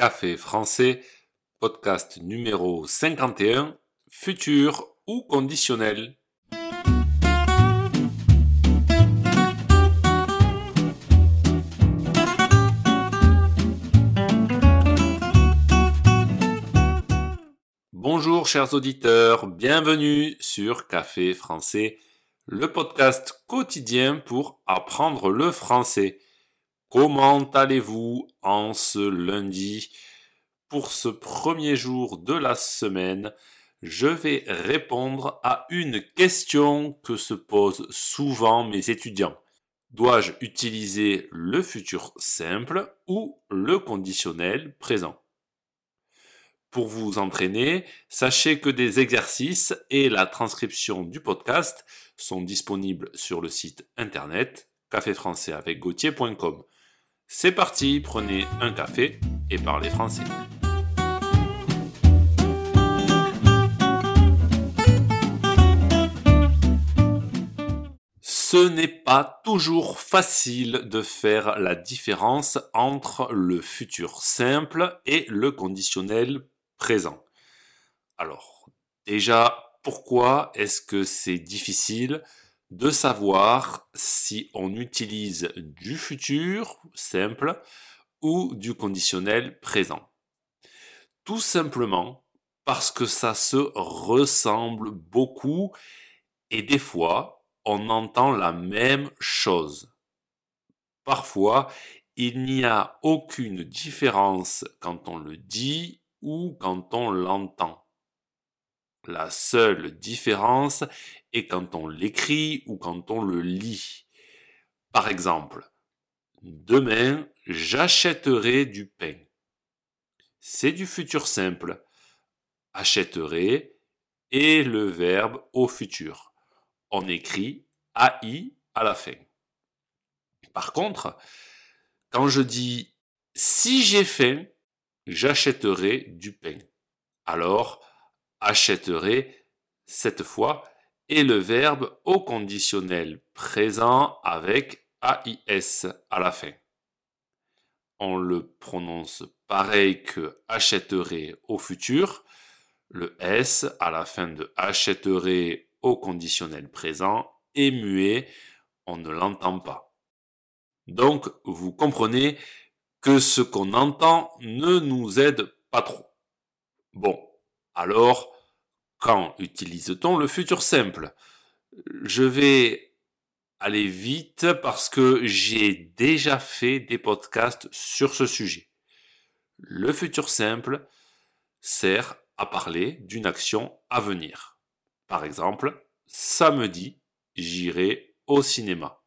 Café français, podcast numéro 51, futur ou conditionnel. Bonjour chers auditeurs, bienvenue sur Café français, le podcast quotidien pour apprendre le français. Comment allez-vous en ce lundi? Pour ce premier jour de la semaine, je vais répondre à une question que se posent souvent mes étudiants. Dois-je utiliser le futur simple ou le conditionnel présent? Pour vous entraîner, sachez que des exercices et la transcription du podcast sont disponibles sur le site internet caféfrançais avec c'est parti, prenez un café et parlez français. Ce n'est pas toujours facile de faire la différence entre le futur simple et le conditionnel présent. Alors, déjà, pourquoi est-ce que c'est difficile? De savoir si on utilise du futur simple ou du conditionnel présent. Tout simplement parce que ça se ressemble beaucoup et des fois on entend la même chose. Parfois, il n'y a aucune différence quand on le dit ou quand on l'entend. La seule différence est quand on l'écrit ou quand on le lit. Par exemple, demain, j'achèterai du pain. C'est du futur simple. Achèterai et le verbe au futur. On écrit AI à la fin. Par contre, quand je dis si j'ai faim, j'achèterai du pain. Alors, achèterai cette fois et le verbe au conditionnel présent avec AIS à la fin. On le prononce pareil que achèterai au futur. Le S à la fin de achèterai au conditionnel présent est muet, on ne l'entend pas. Donc, vous comprenez que ce qu'on entend ne nous aide pas trop. Bon, alors, quand utilise-t-on le futur simple? Je vais aller vite parce que j'ai déjà fait des podcasts sur ce sujet. Le futur simple sert à parler d'une action à venir. Par exemple, samedi, j'irai au cinéma.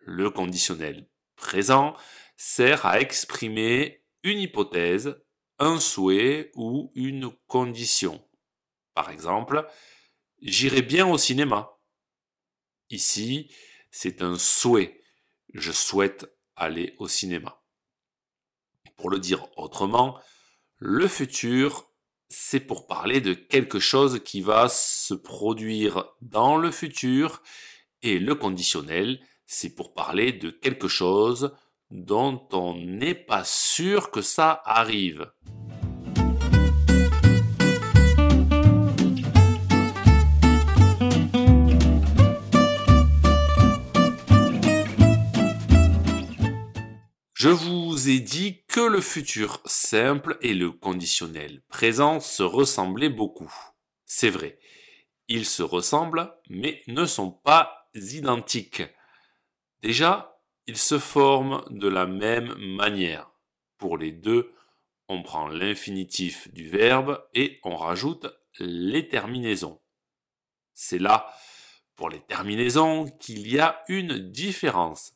Le conditionnel présent sert à exprimer une hypothèse un souhait ou une condition. Par exemple, j'irai bien au cinéma. Ici, c'est un souhait. Je souhaite aller au cinéma. Pour le dire autrement, le futur, c'est pour parler de quelque chose qui va se produire dans le futur et le conditionnel, c'est pour parler de quelque chose dont on n'est pas sûr que ça arrive. Je vous ai dit que le futur simple et le conditionnel présent se ressemblaient beaucoup. C'est vrai. Ils se ressemblent, mais ne sont pas identiques. Déjà, ils se forment de la même manière. Pour les deux, on prend l'infinitif du verbe et on rajoute les terminaisons. C'est là, pour les terminaisons, qu'il y a une différence.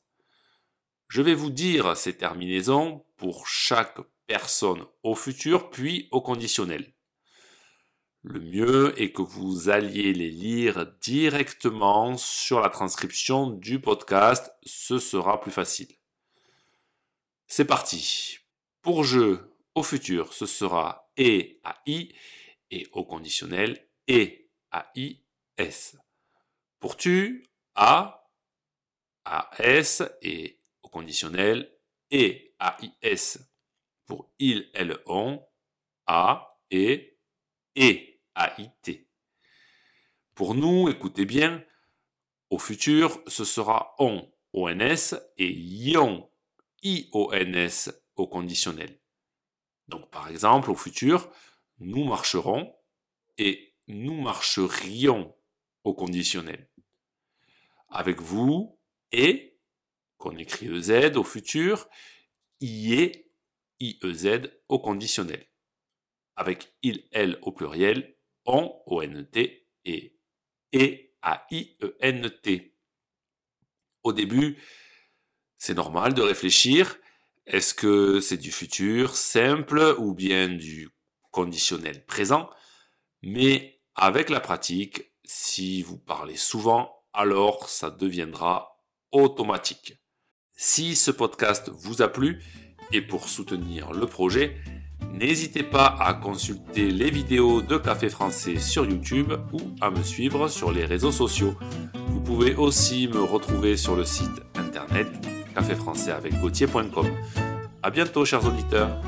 Je vais vous dire ces terminaisons pour chaque personne au futur puis au conditionnel. Le mieux est que vous alliez les lire directement sur la transcription du podcast, ce sera plus facile. C'est parti. Pour je au futur, ce sera et i et au conditionnel et s. Pour tu, a, s et au conditionnel et s. pour il, elle, on, a, et, et, Pour nous, écoutez bien, au futur, ce sera on, ONS, et ion, IONS au conditionnel. Donc par exemple, au futur, nous marcherons et nous marcherions au conditionnel. Avec vous et, qu'on écrit EZ au futur, IE, IEZ au conditionnel. Avec il, elle au pluriel, on, ONT et et, A-I-E-N-T. Au début, c'est normal de réfléchir. Est-ce que c'est du futur simple ou bien du conditionnel présent? Mais avec la pratique, si vous parlez souvent, alors ça deviendra automatique. Si ce podcast vous a plu et pour soutenir le projet, n'hésitez pas à consulter les vidéos de Café Français sur YouTube ou à me suivre sur les réseaux sociaux. Vous pouvez aussi me retrouver sur le site internet caféfrançais avec A bientôt chers auditeurs.